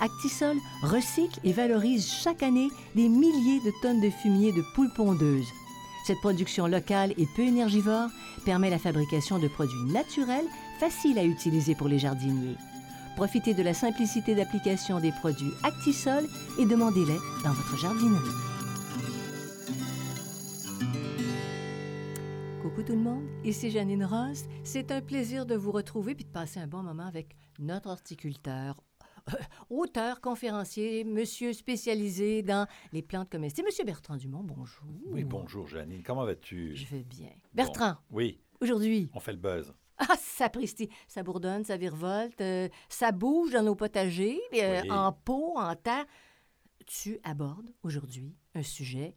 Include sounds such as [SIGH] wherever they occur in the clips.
Actisol recycle et valorise chaque année des milliers de tonnes de fumier de poules pondeuses. Cette production locale et peu énergivore permet la fabrication de produits naturels faciles à utiliser pour les jardiniers. Profitez de la simplicité d'application des produits Actisol et demandez-les dans votre jardinerie. Coucou tout le monde, ici Janine Ross. C'est un plaisir de vous retrouver puis de passer un bon moment avec notre horticulteur, auteur, conférencier, monsieur spécialisé dans les plantes comestibles. Monsieur Bertrand Dumont, bonjour. Oui, bonjour Janine, comment vas-tu? Je vais bien. Bertrand, Oui, aujourd'hui, on fait le buzz. ah, ça presti, ça bourdonne, ça virevolte, euh, ça bouge dans nos potagers, euh, Oui. en pot, en terre. Tu abordes aujourd'hui un sujet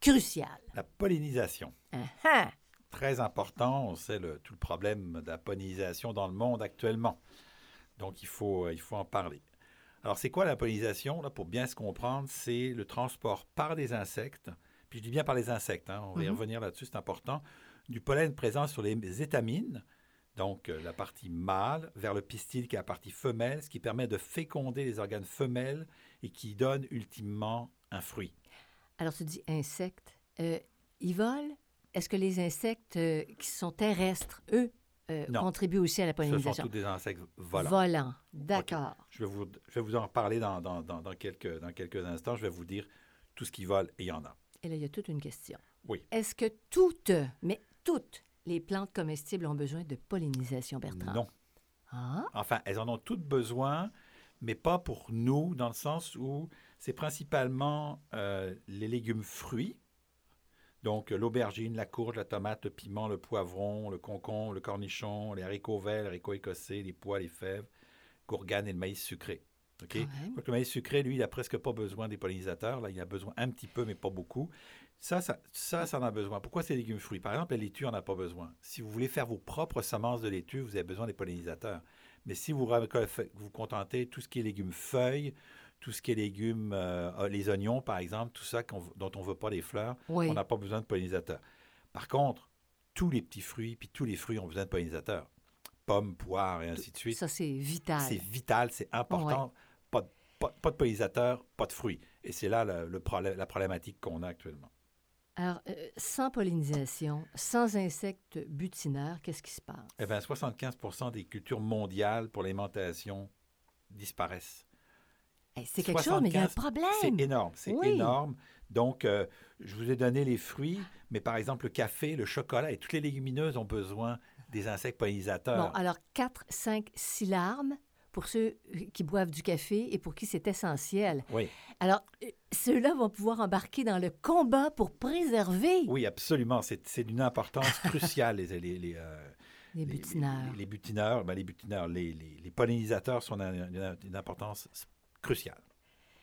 crucial. La pollinisation. Ah, ah. Très important, on sait le- tout le problème de la pollinisation dans le monde actuellement. Donc il faut, euh, il faut en parler. Alors c'est quoi la pollinisation? Là, pour bien se comprendre, c'est le transport par des insectes, puis je dis bien par les insectes, hein, on va y Mhm. revenir là-dessus, c'est important, du pollen présent sur les étamines, donc euh, la partie mâle, vers le pistil qui est la partie femelle, ce qui permet de féconder les organes femelles et qui donne ultimement un fruit. Alors, tu dis insectes. Euh, ils volent? Est-ce que les insectes euh, qui sont terrestres, eux, euh, contribuent aussi à la Ce sont pollinisation? tous des insectes volants. Volants. D'accord. Je vais vous, je vais vous en parler dans, dans- dans- dans quelques, dans quelques instants. Je vais vous dire tout ce qui vole et il y en a. Et là, il y a toute une question. Oui. Est-ce que toutes, mais toutes, les plantes comestibles ont besoin de pollinisation, Bertrand? Non. Ah, Enfin, elles en ont toutes besoin, mais pas pour nous, dans le sens où c'est principalement euh, les légumes fruits. Donc, euh, l'aubergine, la courge, la tomate, le piment, le poivron, le concombre, le cornichon, les haricots verts, les haricots écossais, les pois, les fèves, gourgane et le maïs sucré. OK? Donc, le maïs sucré, lui, il n'a presque pas besoin des pollinisateurs. Là, il a besoin un petit peu, mais pas beaucoup. Ça, ça, ça, ça en a besoin. Pourquoi ces légumes fruits? Par exemple, la laitue, on n'a pas besoin. Si vous voulez faire vos propres semences de laitue, vous avez besoin des pollinisateurs. Mais si vous vous contentez tout ce qui est légumes feuilles, tout ce qui est légumes, euh, les oignons, par exemple, tout ça dont on ne veut pas les fleurs, Oui. on n'a pas besoin de pollinisateurs. Par contre, tous les petits fruits, puis tous les fruits ont besoin de pollinisateurs. Pommes, poires et ainsi de suite. Ça, c'est vital. C'est vital, c'est important. Pas, de- pas, pas de pollinisateurs, pas de fruits. Et c'est là le, le problème, la problématique qu'on a actuellement. Alors, euh, sans pollinisation, sans insectes butineurs, qu'est-ce qui se passe? Eh bien, 75 des cultures mondiales pour l'alimentation disparaissent. Hey, c'est quelque chose, mais il y a un 75, problème. C'est énorme, c'est Oui. énorme. Donc, euh, je vous ai donné les fruits, mais par exemple, le café, le chocolat et toutes les légumineuses ont besoin des insectes pollinisateurs. Bon, alors 4, 5, 6 larmes pour ceux euh, qui boivent du café et pour qui c'est essentiel. Oui, Alors, euh, ceux-là vont pouvoir embarquer dans le combat pour préserver oui, absolument. C'est d'une importance cruciale, les, les, les, euh, les butineurs. Les, butineurs, ben, les butineurs, les, les- les pollinisateurs sont d'une d'une importance cruciale.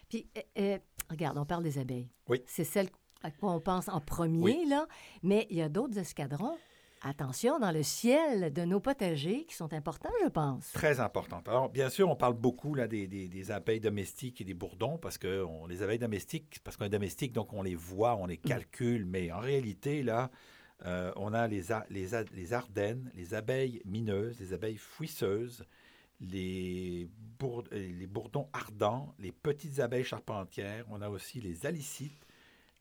Puis, euh, euh, regarde, on parle des abeilles. Oui. C'est celle à quoi on pense en premier, Oui. là. Mais il y a d'autres escadrons, attention, dans le ciel de nos potagers qui sont importants, je pense. Très importante. Alors, bien sûr, on parle beaucoup là, des, des- des abeilles domestiques et des bourdons parce que on- les abeilles domestiques, parce qu'on est domestique, donc on les voit, on les calcule, mais en réalité, là, euh, on a les, a- les, a- les ardennes, les abeilles mineuses, les abeilles fouisseuses, euh, les bourdons ardents, les petites abeilles charpentières, on a aussi les alicites,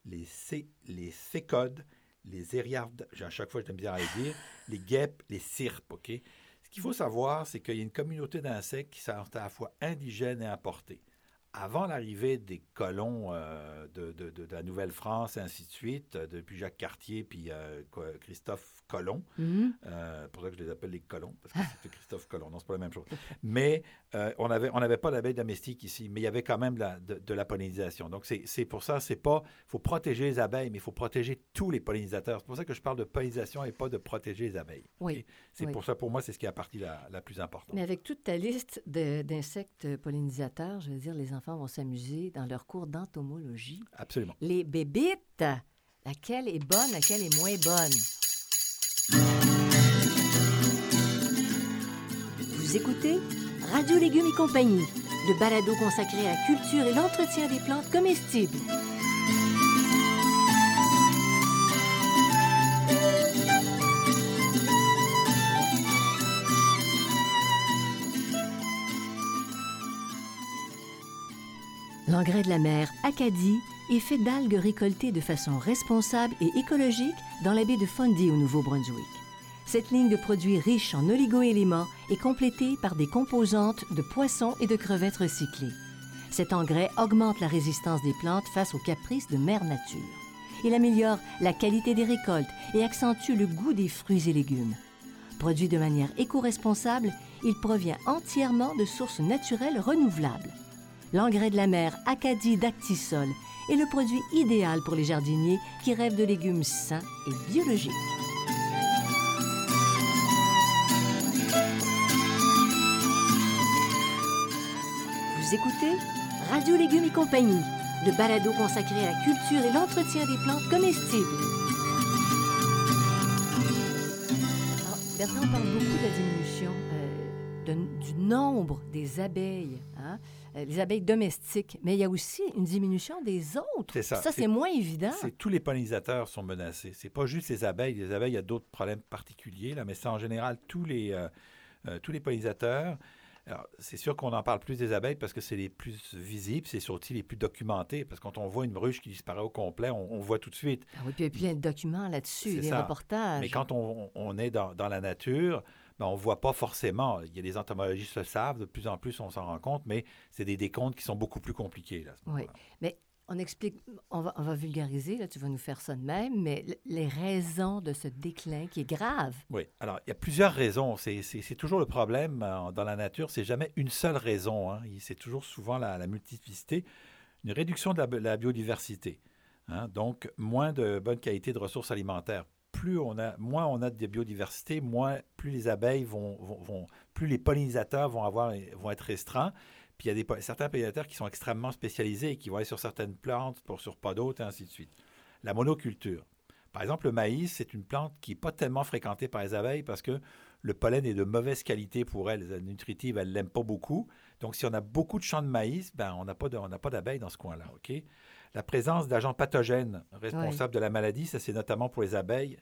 les, cé- les cécodes, les à chaque fois j'ai de la misère à les dire, les guêpes, les cirpes, OK? Ce qu'il faut savoir, c'est qu'il y a une communauté d'insectes qui sont à la fois indigènes et importés. avant l'arrivée des colons euh, de, la Nouvelle-France ainsi de suite, euh, depuis Jacques Cartier puis Co- Mhm. euh, pour ça que je les appelle les colons, parce que c'était Christophe Colomb. Non, c'est pas la même chose. Mais euh, on avait, on n'avait pas d'abeilles domestiques ici, mais il y avait quand même la- de, de la pollinisation. Donc, c'est pour ça, c'est pas. Il faut protéger les abeilles, mais il faut protéger tous les pollinisateurs. C'est pour ça que je parle de pollinisation et pas de protéger les abeilles. Oui? C'est oui. pour ça, pour moi, c'est ce qui est la partie la, la plus importante. Mais avec toute ta liste d'insectes pollinisateurs, je veux dire, les enfants vont s'amuser dans leur cours d'entomologie. Absolument. Les bébites, laquelle est bonne, laquelle est moins bonne? Écoutez Radio Légumes et compagnie, le balado consacré à la culture et l'entretien des plantes comestibles. L'engrais de la mer Acadie est fait d'algues récoltées de façon responsable et écologique dans la baie de Fundy au Nouveau-Brunswick. Cette ligne de produits riche en oligoéléments est complétée par des composantes de poissons et de crevettes recyclées. Cet engrais augmente la résistance des plantes face aux caprices de mère nature. Il améliore la qualité des récoltes et accentue le goût des fruits et légumes. Produit de manière éco-responsable, il provient entièrement de sources naturelles renouvelables. L'engrais de la mer Acadie d'Actisol est le produit idéal pour les jardiniers qui rêvent de légumes sains et biologiques. Vous écoutez Radio Légumes et compagnie, le balado consacré à la culture et l'entretien des plantes comestibles. Alors, Bertrand parle beaucoup de la diminution euh, de- du nombre des abeilles, hein, euh, les abeilles domestiques, mais il y a aussi une diminution des autres. C'est ça. Ça, C'est- moins évident. C'est tous les pollinisateurs sont menacés. C'est pas juste les abeilles. Les abeilles, il y a d'autres problèmes particuliers, là, mais c'est en général tous les, euh, euh, tous les pollinisateurs. Alors, c'est sûr qu'on en parle plus des abeilles parce que c'est les plus visibles, c'est surtout les plus documentés. Parce que quand on voit une ruche qui disparaît au complet, on, on voit tout de suite. Ah oui, puis il y a plein de documents là-dessus, C'est des ça. reportages. Mais quand on, on est dans, dans la nature, ben, on ne voit pas forcément. Il y a des entomologistes le savent, de plus en plus on s'en rend compte, mais c'est des décomptes qui sont beaucoup plus compliqués. Là, à ce Oui. Mais on explique, on va, vulgariser, là, tu vas nous faire ça de même, mais les raisons de ce déclin qui est grave. Oui. Alors, il y a plusieurs raisons. C'est toujours le problème euh, dans la nature. C'est jamais une seule raison. hein. C'est toujours souvent la, multiplicité. Une réduction de la, bi- la biodiversité. hein. Donc, moins de bonne qualité de ressources alimentaires. Plus on a, moins on a de biodiversité, moins, plus les abeilles vont, vont- vont- plus les pollinisateurs vont avoir, vont être restreints. Puis il y a des, certains pollinisateurs qui sont extrêmement spécialisés et qui vont aller sur certaines plantes, pour sur pas d'autres, et ainsi de suite. La monoculture. Par exemple, le maïs, c'est une plante qui n'est pas tellement fréquentée par les abeilles parce que le pollen est de mauvaise qualité pour elles. Les nutritives, elles ne l'aiment pas beaucoup. Donc, si on a beaucoup de champs de maïs, ben, on n'a pas de- on n'a pas d'abeilles dans ce coin-là. OK? La présence d'agents pathogènes responsables de la maladie, ça, c'est notamment pour les abeilles.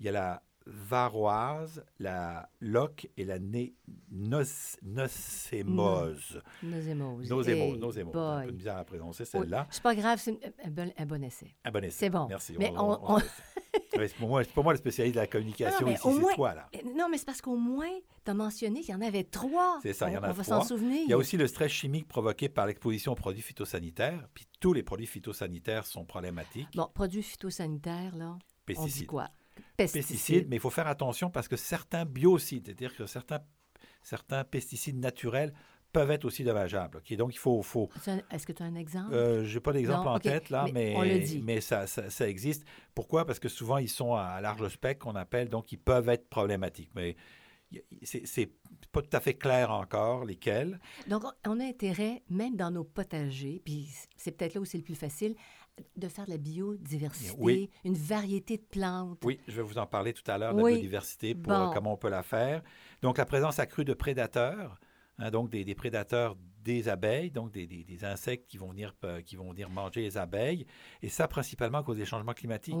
Il y a la varroise, la loque et la né- nos- nocémose. Nosémose. Nosémose, Hey nosémose. Un peu misère à prononcer Oui, celle-là. C'est pas grave, c'est un bon, un bon essai. Un bon essai. C'est bon. Merci. Mais on- on- [LAUGHS] c'est pour moi, pour moi le spécialiste de la communication Non, ici, c'est moins- toi, là. Eh, Non, mais c'est parce qu'au moins, tu as mentionné qu'il y en avait trois. C'est ça, il y en On- a On va trois. s'en souvenir. Il y a aussi le stress chimique provoqué par l'exposition aux produits phytosanitaires. Puis tous les produits phytosanitaires sont problématiques. Bon, produits phytosanitaires, là, on dit Pesticides. quoi? Pesticides, mais il faut faire attention parce que certains biocides, c'est-à-dire que certains, certains pesticides naturels peuvent être aussi dommageables. ok? Donc, il faut... Est-ce que tu as un exemple? euh, je n'ai pas d'exemple en tête, là, mais mais, ça, ça, ça existe. Pourquoi? Parce que souvent, ils sont à large spectre, qu'on appelle, donc ils peuvent être problématiques. Mais c'est pas tout à fait clair encore lesquels. Donc, on- on a intérêt, même dans nos potagers, puis c'est peut-être là où c'est le plus facile, de faire de la biodiversité, Oui. une variété de plantes. Oui, je vais vous en parler tout à l'heure, de Oui. la biodiversité, pour Bon. euh, comment on peut la faire. Donc, la présence accrue de prédateurs, hein, donc des, des prédateurs des abeilles, donc des, des- des insectes qui vont, venir, euh, qui vont venir manger les abeilles, et ça principalement à cause des changements climatiques.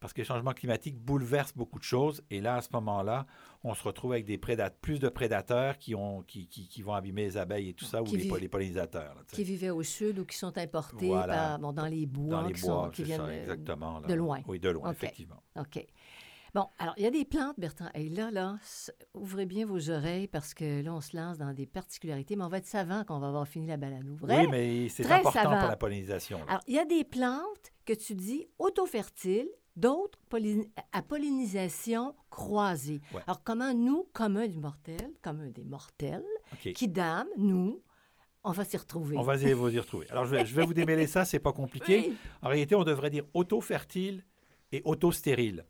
Parce que les changements climatiques bouleversent beaucoup de choses, et là, à ce moment-là, on se retrouve avec des prédat- plus de prédateurs qui, ont, qui, qui- qui vont abîmer les abeilles et tout ça, Qui ou les, pollinisateurs. là. Qui vivaient au sud ou qui sont importés Voilà. par- bon, dans les bois, Dans les qui, bois, sont, qui viennent ça, euh, exactement. de loin. Oui, de loin, effectivement. OK. Bon, alors, il y a des plantes, Bertrand. Et là, là, ouvrez bien vos oreilles parce que là, on se lance dans des particularités, mais on va être savant quand on va avoir fini la balado. Vrai? Oui, mais c'est Très important savant. pour la pollinisation. là. Alors, il y a des plantes que tu dis auto-fertiles, d'autres à pollinisation croisée. Ouais. Alors, comment nous, communs du mortel, communs des mortels, qui dame, nous, on va s'y retrouver? On va y- vous y retrouver. Alors, je vais, je vais vous démêler ça, c'est pas compliqué. [LAUGHS] Oui. En réalité, on devrait dire auto-fertile et auto-stérile.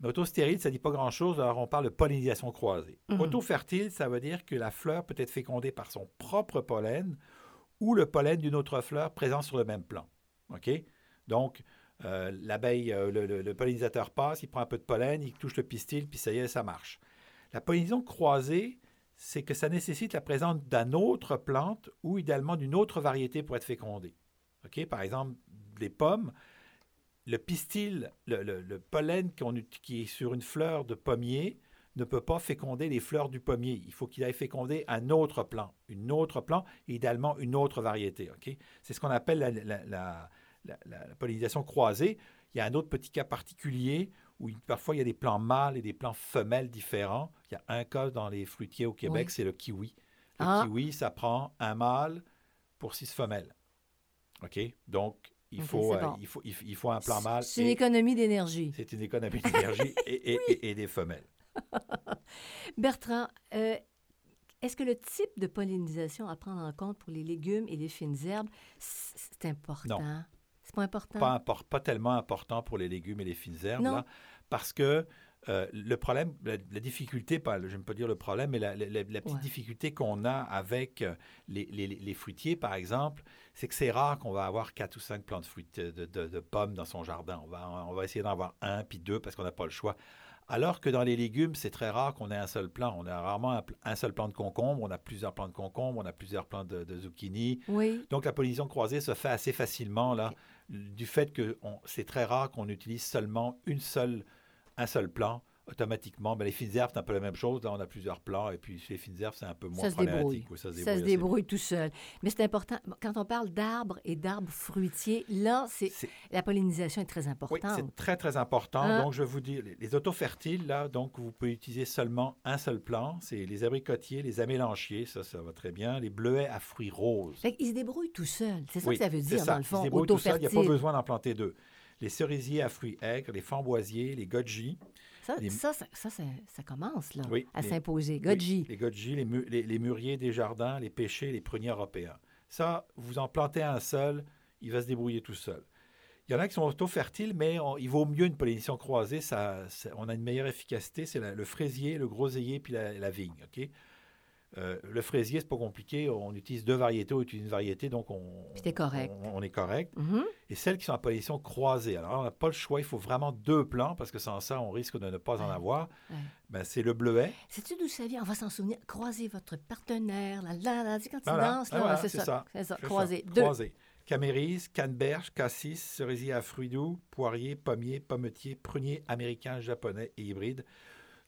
Mais auto-stérile, ça dit pas grand-chose, alors on parle de pollinisation croisée. Mhm. Auto-fertile, ça veut dire que la fleur peut être fécondée par son propre pollen ou le pollen d'une autre fleur présent sur le même plant. OK? Donc, euh, l'abeille, euh, le, le- le pollinisateur passe, il prend un peu de pollen, il touche le pistil, puis ça y est, ça marche. La pollinisation croisée, c'est que ça nécessite la présence d'une autre plante ou idéalement d'une autre variété pour être fécondée. OK? Par exemple, les pommes, le pistil, le, le- le pollen qui est sur une fleur de pommier ne peut pas féconder les fleurs du pommier. Il faut qu'il aille féconder un autre plant, une autre plant, et idéalement une autre variété. C'est ce qu'on appelle la, la- la- la- la- la pollinisation croisée. Il y a un autre petit cas particulier où il- parfois il y a des plants mâles et des plants femelles différents. Il y a un cas dans les fruitiers au Québec, Oui. c'est le kiwi. Le Ah. kiwi, ça prend un mâle pour six femelles. OK? Donc, il, faut, euh, bon. il, faut, il, f- il faut un plant mâle. C'est une économie d'énergie. C'est une économie d'énergie [LAUGHS] et, et- et- et des femelles. [LAUGHS] Bertrand, euh, est-ce que le type de pollinisation à prendre en compte pour les légumes et les fines herbes, c'est important? Non. C'est pas important? Pas, impor- pas tellement important pour les légumes et les fines herbes, là, parce que euh, le problème, la, la difficulté, pas, je ne pas dire le problème, mais la, la- la- la petite Ouais. difficulté qu'on a avec les, les- les fruitiers, par exemple, c'est que c'est rare qu'on va avoir quatre ou cinq plants de, fruits, de, de- de pommes dans son jardin. On va, on va essayer d'en avoir un, puis deux, parce qu'on n'a pas le choix. Alors que dans les légumes, c'est très rare qu'on ait un seul plant. On a rarement un, un seul plant de concombre, on a plusieurs plants de concombre, on a plusieurs plants de, de zucchini. Oui. Donc la pollinisation croisée se fait assez facilement là, du fait que c'est très rare qu'on utilise seulement une seule, un seul plant. Automatiquement, ben, les fines herbes, c'est un peu la même chose. Là, on a plusieurs plants, et puis les fines herbes, c'est un peu moins Ça se débrouille. problématique. Ça se Ça se débrouille. débrouille tout seul. Mais c'est important, quand on parle d'arbres et d'arbres fruitiers, là, c'est la pollinisation est très Oui, importante. c'est très, très important. Hein? Donc, je vais vous dire, les, les autofertiles, là, donc, vous pouvez utiliser seulement un seul plant. C'est les abricotiers, les amélanchiers, ça, ça va très bien. Les bleuets à fruits roses. Fait qu'ils se débrouillent tout seuls. C'est ça Oui, que ça veut dire, ça. dans le Ils se fond, seuls, Il n'y a pas auto-fertile. besoin d'en planter deux. Les cerisiers à fruits aigres, les framboisiers, les goji, Ça, les- ça, ça, ça, commence, là, Oui, à les- s'imposer. Oui, les goji, les, mu- les- les mûriers des jardins, les pêchers, les pruniers européens. Ça, vous en plantez un seul, il va se débrouiller tout seul. Il y en a qui sont auto-fertiles, mais on- il vaut mieux une pollinisation croisée. Ça, ça- on a une meilleure efficacité. C'est le fraisier, le groseillier, puis la, la vigne. ok? Euh, le fraisier, c'est pas compliqué. On utilise deux variétés, on utilise une variété, donc on, Puis t'es correct. on- on est correct. Mhm. Et celles qui sont en pollinisation croisée, alors on n'a pas le choix, il faut vraiment deux plants, parce que sans ça, on risque de ne pas en avoir. Ouais. Ben, c'est le bleuet. Sais-tu d'où ça vient? On va s'en souvenir. Croiser votre partenaire, là, là, là, quand tu Voilà. danses, là, voilà, c'est ça. ça. C'est ça. Ça. Deux. Croisé. Camérise, canneberge, cassis, cerisier à fruits doux, poirier, pommier, pommetier, prunier américain, japonais et hybride.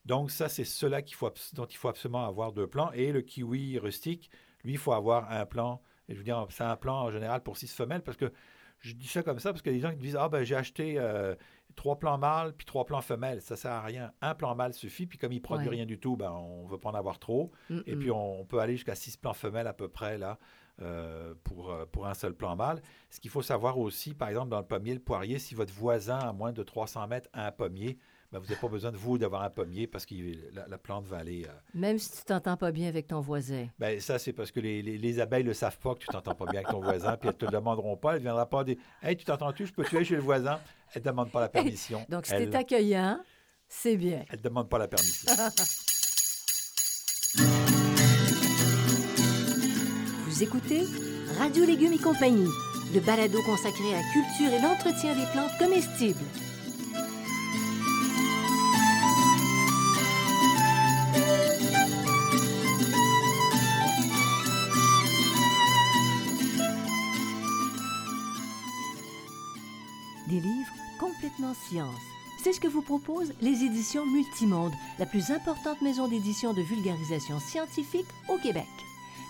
Donc ça, c'est cela qu'il faut, dont il faut absolument avoir deux plants. Et le kiwi rustique, lui, il faut avoir un plan. Et je veux dire, c'est un plan en général pour six femelles parce que je dis ça comme ça parce a des gens qui disent Ah, ben j'ai acheté euh, trois plants mâles puis trois plants femelles. Ça sert à rien. Un plan mâle suffit. Puis comme il produit Ouais. rien du tout, ben, on ne veut pas en avoir trop. Mm, Et puis, on, peut aller jusqu'à six plants femelles à peu près, là, euh, pour, euh, pour un seul plan mâle. Ce qu'il faut savoir aussi, par exemple, dans le pommier, le poirier, si votre voisin a moins de 300 mètres a un pommier, ben, vous n'avez pas besoin de vous d'avoir un pommier parce que la, la plante va aller... euh, Même si tu t'entends pas bien avec ton voisin. ben, ça, c'est parce que les, les- les abeilles ne le savent pas que tu t'entends pas bien avec ton voisin, puis elles ne te le demanderont pas. Elles ne viendront pas dire Hey, tu t'entends-tu, je peux tuer chez le voisin Elles ne demandent pas la permission. [LAUGHS] Donc, si elles t'es accueillant, c'est bien. elles ne demandent pas la permission. [LAUGHS] Vous écoutez Radio Légumes et compagnie, le balado consacré à la culture et l'entretien des plantes comestibles. C'est ce que vous proposent les éditions Multimonde, la plus importante maison d'édition de vulgarisation scientifique au Québec.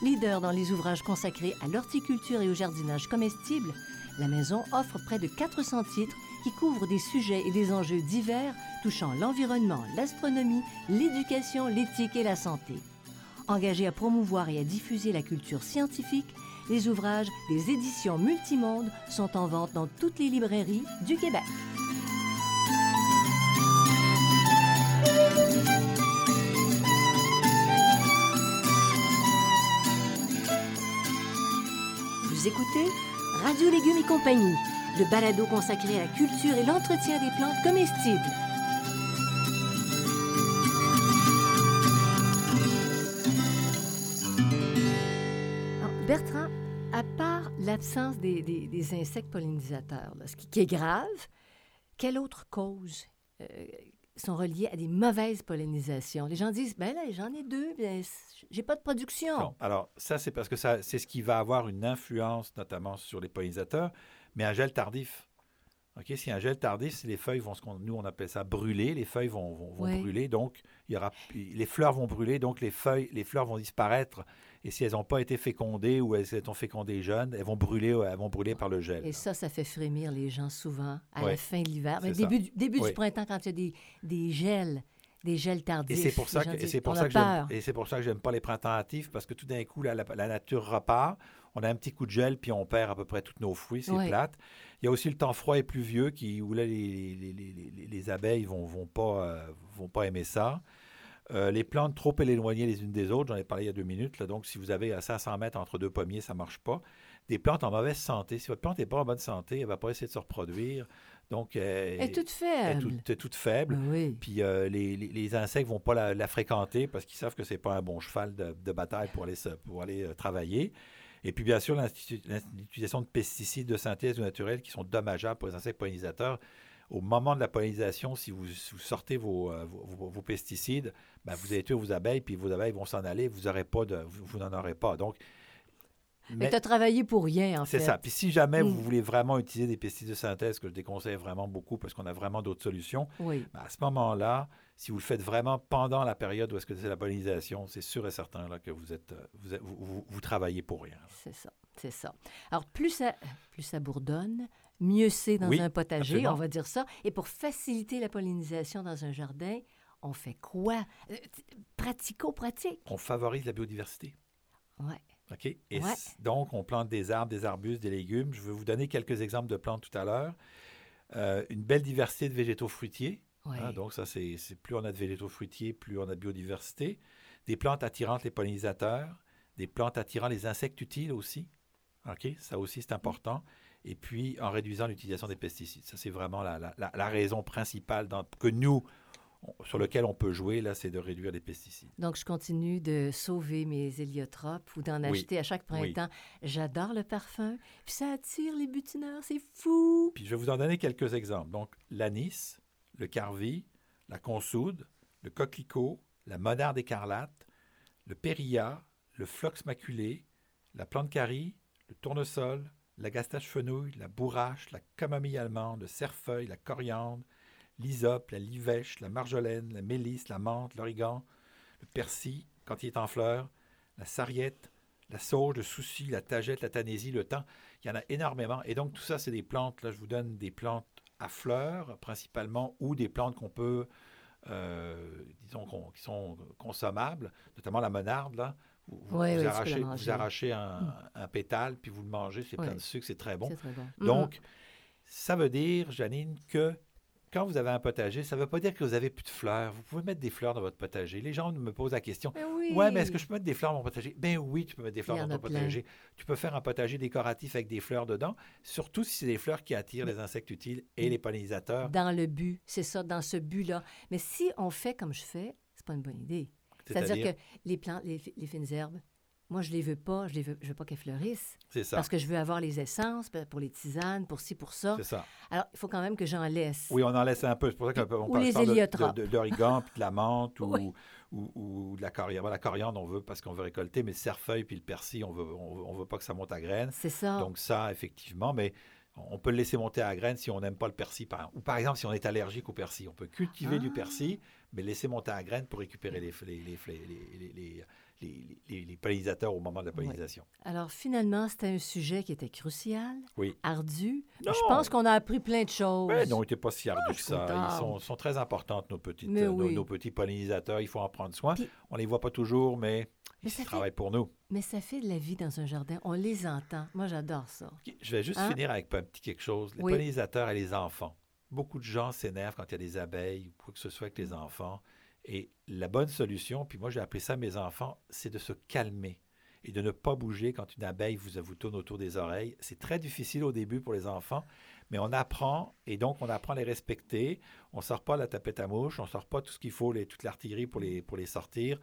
Leader dans les ouvrages consacrés à l'horticulture et au jardinage comestible, La maison offre près de 400 titres qui couvrent des sujets et des enjeux divers touchant l'environnement, l'astronomie, l'éducation, l'éthique et la santé. Engagée à promouvoir et à diffuser la culture scientifique, les ouvrages des éditions Multimonde sont en vente dans toutes les librairies du Québec. Vous écoutez Radio Légumes et compagnie, le balado consacré à la culture et l'entretien des plantes comestibles. Bertrand, à part l'absence des, insectes pollinisateurs, ce qui, est grave, quelle autre cause euh, sont reliées à des mauvaises pollinisations? Les gens disent, ben là, j'en ai deux, ben, j'ai pas de production. Non, alors ça, c'est parce que ça, c'est ce qui va avoir une influence notamment sur les pollinisateurs, mais un gel tardif. OK, si un gel tardif, les feuilles vont, ce qu'on, nous on appelle ça brûler, les feuilles vont, vont, brûler, donc il y aura, les fleurs vont brûler, donc les feuilles, les fleurs vont disparaître et si elles n'ont pas été fécondées ou elles ont fécondées jeunes, elles vont brûler, elles vont brûler par le gel. Et ça, ça fait frémir les gens souvent à la fin de l'hiver. Mais début, du, début du printemps, quand il y a des, des gels, des gels tardifs. Et c'est pour ça que, et c'est pour ça que j'aime, et c'est pour ça que j'aime pas les printemps hâtifs parce que tout d'un coup, la, la, nature repart. On a un petit coup de gel puis on perd à peu près tous nos fruits. C'est plate. Il y a aussi le temps froid et pluvieux qui, où là, les, les, les, les abeilles vont, vont pas, euh, vont pas aimer ça. Euh, les plantes trop éloignées les unes des autres, j'en ai parlé il y a deux minutes, là, donc si vous avez à 500 mètres entre deux pommiers, ça ne marche pas. Des plantes en mauvaise santé, si votre plante n'est pas en bonne santé, elle ne va pas essayer de se reproduire. Donc, elle, est toute faible. Elle est toute, faible. Oui. Puis euh, les, les, insectes ne vont pas la, fréquenter parce qu'ils savent que ce n'est pas un bon cheval de, bataille pour aller, pour aller euh, travailler. Et puis, bien sûr, l'utilisation de pesticides de synthèse ou naturels qui sont dommageables pour les insectes pollinisateurs au moment de la pollinisation, si vous, sortez vos, vos, pesticides, ben, vous allez tuer vos abeilles, puis vos abeilles vont s'en aller, vous n'en pas de, vous, n'en aurez pas. Donc, mais tu as travaillé pour rien, en fait. C'est ça. Puis si jamais vous mm. voulez vraiment utiliser des pesticides de synthèse, que je déconseille vraiment beaucoup parce qu'on a vraiment d'autres solutions, oui. Ben, à ce moment-là, si vous le faites vraiment pendant la période où est-ce que c'est la pollinisation, c'est sûr et certain là, que vous, êtes, vous, vous, travaillez pour rien. C'est ça, c'est ça. Alors, plus ça, plus ça bourdonne, mieux c'est dans un potager, on va dire ça. Et pour faciliter la pollinisation dans un jardin, on fait quoi? Euh, pratico-pratique. On favorise la biodiversité. Oui. OK? Et donc, on plante des arbres, des arbustes, des légumes. Je vais vous donner quelques exemples de plantes tout à l'heure. Euh, une belle diversité de végétaux fruitiers. Hein, donc, ça, c'est plus on a de végétaux fruitiers, plus on a de biodiversité. Des plantes attirantes les pollinisateurs. Des plantes attirant les insectes utiles aussi. OK? Ça aussi, c'est important. Et puis, en réduisant l'utilisation des pesticides. Ça, c'est vraiment la, la, la, raison principale dans, que nous, sur lequel on peut jouer, là, c'est de réduire les pesticides. Donc, je continue de sauver mes héliotropes ou d'en acheter à chaque printemps. J'adore le parfum, puis ça attire les butineurs, c'est fou! Puis je vais vous en donner quelques exemples. Donc, l'anis, le carvi, la consoude, le coquelicot, la monarde écarlate, le périlla, le flox maculé, la plante carie, le tournesol, la gastache fenouil, la bourrache, la camomille allemande, le cerfeuil, la coriandre, l'hysope, la livèche, la marjolaine, la mélisse, la menthe, l'origan, le persil quand il est en fleurs, la sarriette, la sauge, le souci, la tagette, la tanésie, le thym. Il y en a énormément. Et donc, tout ça, c'est des plantes. Là, je vous donne des plantes à fleurs, principalement, ou des plantes qu'on peut, euh, disons, qui sont consommables, notamment la monarde, là. Vous, arrachez, mm. un, pétale, puis vous le mangez, c'est plein de sucre, c'est très bon. Donc, mm. ça veut dire, Janine, que quand vous avez un potager, ça ne veut pas dire que vous avez plus de fleurs. Vous pouvez mettre des fleurs dans votre potager. Les gens me posent la question ben oui. Ouais, mais est-ce que je peux mettre des fleurs dans mon potager? Ben oui, tu peux mettre des fleurs dans ton potager. Tu peux faire un potager décoratif avec des fleurs dedans, surtout si c'est des fleurs qui attirent les insectes utiles et les pollinisateurs. Dans le but, c'est ça, dans ce but-là. Mais si on fait comme je fais, c'est pas une bonne idée. C'est-à-dire que les plantes, les, les fines herbes, moi, je les veux pas, je ne veux, je veux pas qu'elles fleurissent. C'est ça. Parce que je veux avoir les essences pour les tisanes, pour ci, pour ça. C'est ça. Alors, il faut quand même que j'en laisse. Oui, on en laisse un peu. C'est pour ça qu'on parle les de, de, l'origan, puis de la menthe [LAUGHS] ou, ou, de la coriandre. la coriandre, on veut parce qu'on veut récolter, mais le cerfeuil puis le persil, on veut, on, veut pas que ça monte à graines. C'est ça. Donc ça, effectivement, mais on peut le laisser monter à graines si on n'aime pas le persil. Ou par exemple, si on est allergique au persil. On peut cultiver du ah. persil, mais laisser monter à graines pour récupérer les, les, les, les, les, pollinisateurs au moment de la pollinisation. Alors finalement, c'était un sujet qui était crucial, oui. ardu. Je pense qu'on a appris plein de choses. Oui, non, il n'était pas si ardu que ça. Ils sont, sont, très importantes, nos, petites, nos, petits pollinisateurs. Il faut en prendre soin. on ne les voit pas toujours, mais, ils travaillent pour nous. Mais ça fait de la vie dans un jardin. On les entend. Moi, j'adore ça. Je vais juste hein? finir avec un petit quelque chose. Les pollinisateurs et les enfants. Beaucoup de gens s'énervent quand il y a des abeilles ou quoi que ce soit avec les enfants. Et la bonne solution, puis moi j'ai appris ça à mes enfants, c'est de se calmer et de ne pas bouger quand une abeille vous, vous tourne autour des oreilles. C'est très difficile au début pour les enfants, mais on apprend et donc on apprend à les respecter. On ne sort pas la tapette à mouche, on ne sort pas tout ce qu'il faut, les, toute l'artillerie pour les, pour les sortir.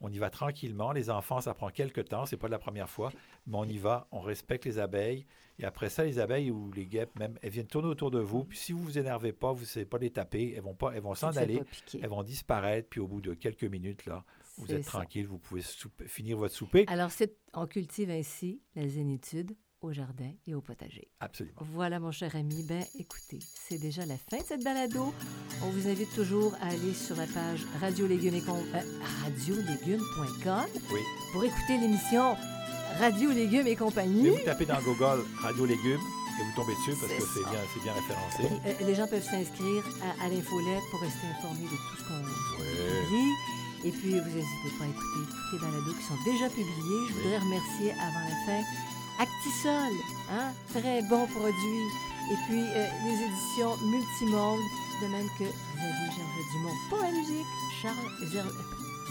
On y va tranquillement. Les enfants, ça prend quelques temps, c'est pas la première fois, mais on y va, on respecte les abeilles. Et après ça, les abeilles ou les guêpes même, elles viennent tourner autour de vous. Puis si vous vous énervez pas, vous ne savez pas les taper, elles vont pas, elles vont s'en aller, elles vont disparaître. Puis au bout de quelques minutes là, vous êtes tranquille, vous pouvez finir votre souper. Alors on cultive ainsi la zénitude au jardin et au potager. Absolument. Voilà, mon cher ami. Ben, écoutez, c'est déjà la fin de cette balado. On vous invite toujours à aller sur la page radiolégumes.com euh, oui. pour écouter l'émission Radio Légumes et compagnie. vous tapez dans Google Radio Légumes et vous tombez dessus parce que c'est bien, bien référencé. Euh, les gens peuvent s'inscrire à, à l'infolette pour rester informés de tout ce qu'on dit. Et puis, vous n'hésitez pas à écouter toutes les balados qui sont déjà publiés. Je voudrais remercier avant la fin Actisol, hein? très bon produit. Et puis, euh, les éditions Multimonde, de même que Xavier Gervais Dumont pour la musique, Charles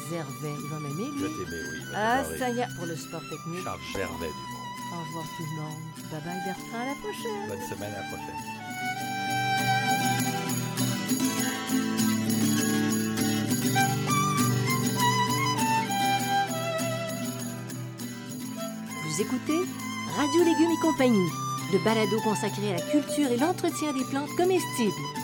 Zervet, il va m'aimer, lui. Je t'aimais, oui. Ah, ça y est, pour le sport technique. Charles Gervais Dumont. Au revoir tout le monde. Bye bye Bertrand, à la prochaine. Bonne semaine, à la prochaine. Vous écoutez Radio Légumes et compagnie, le balado consacré à la culture et l'entretien des plantes comestibles.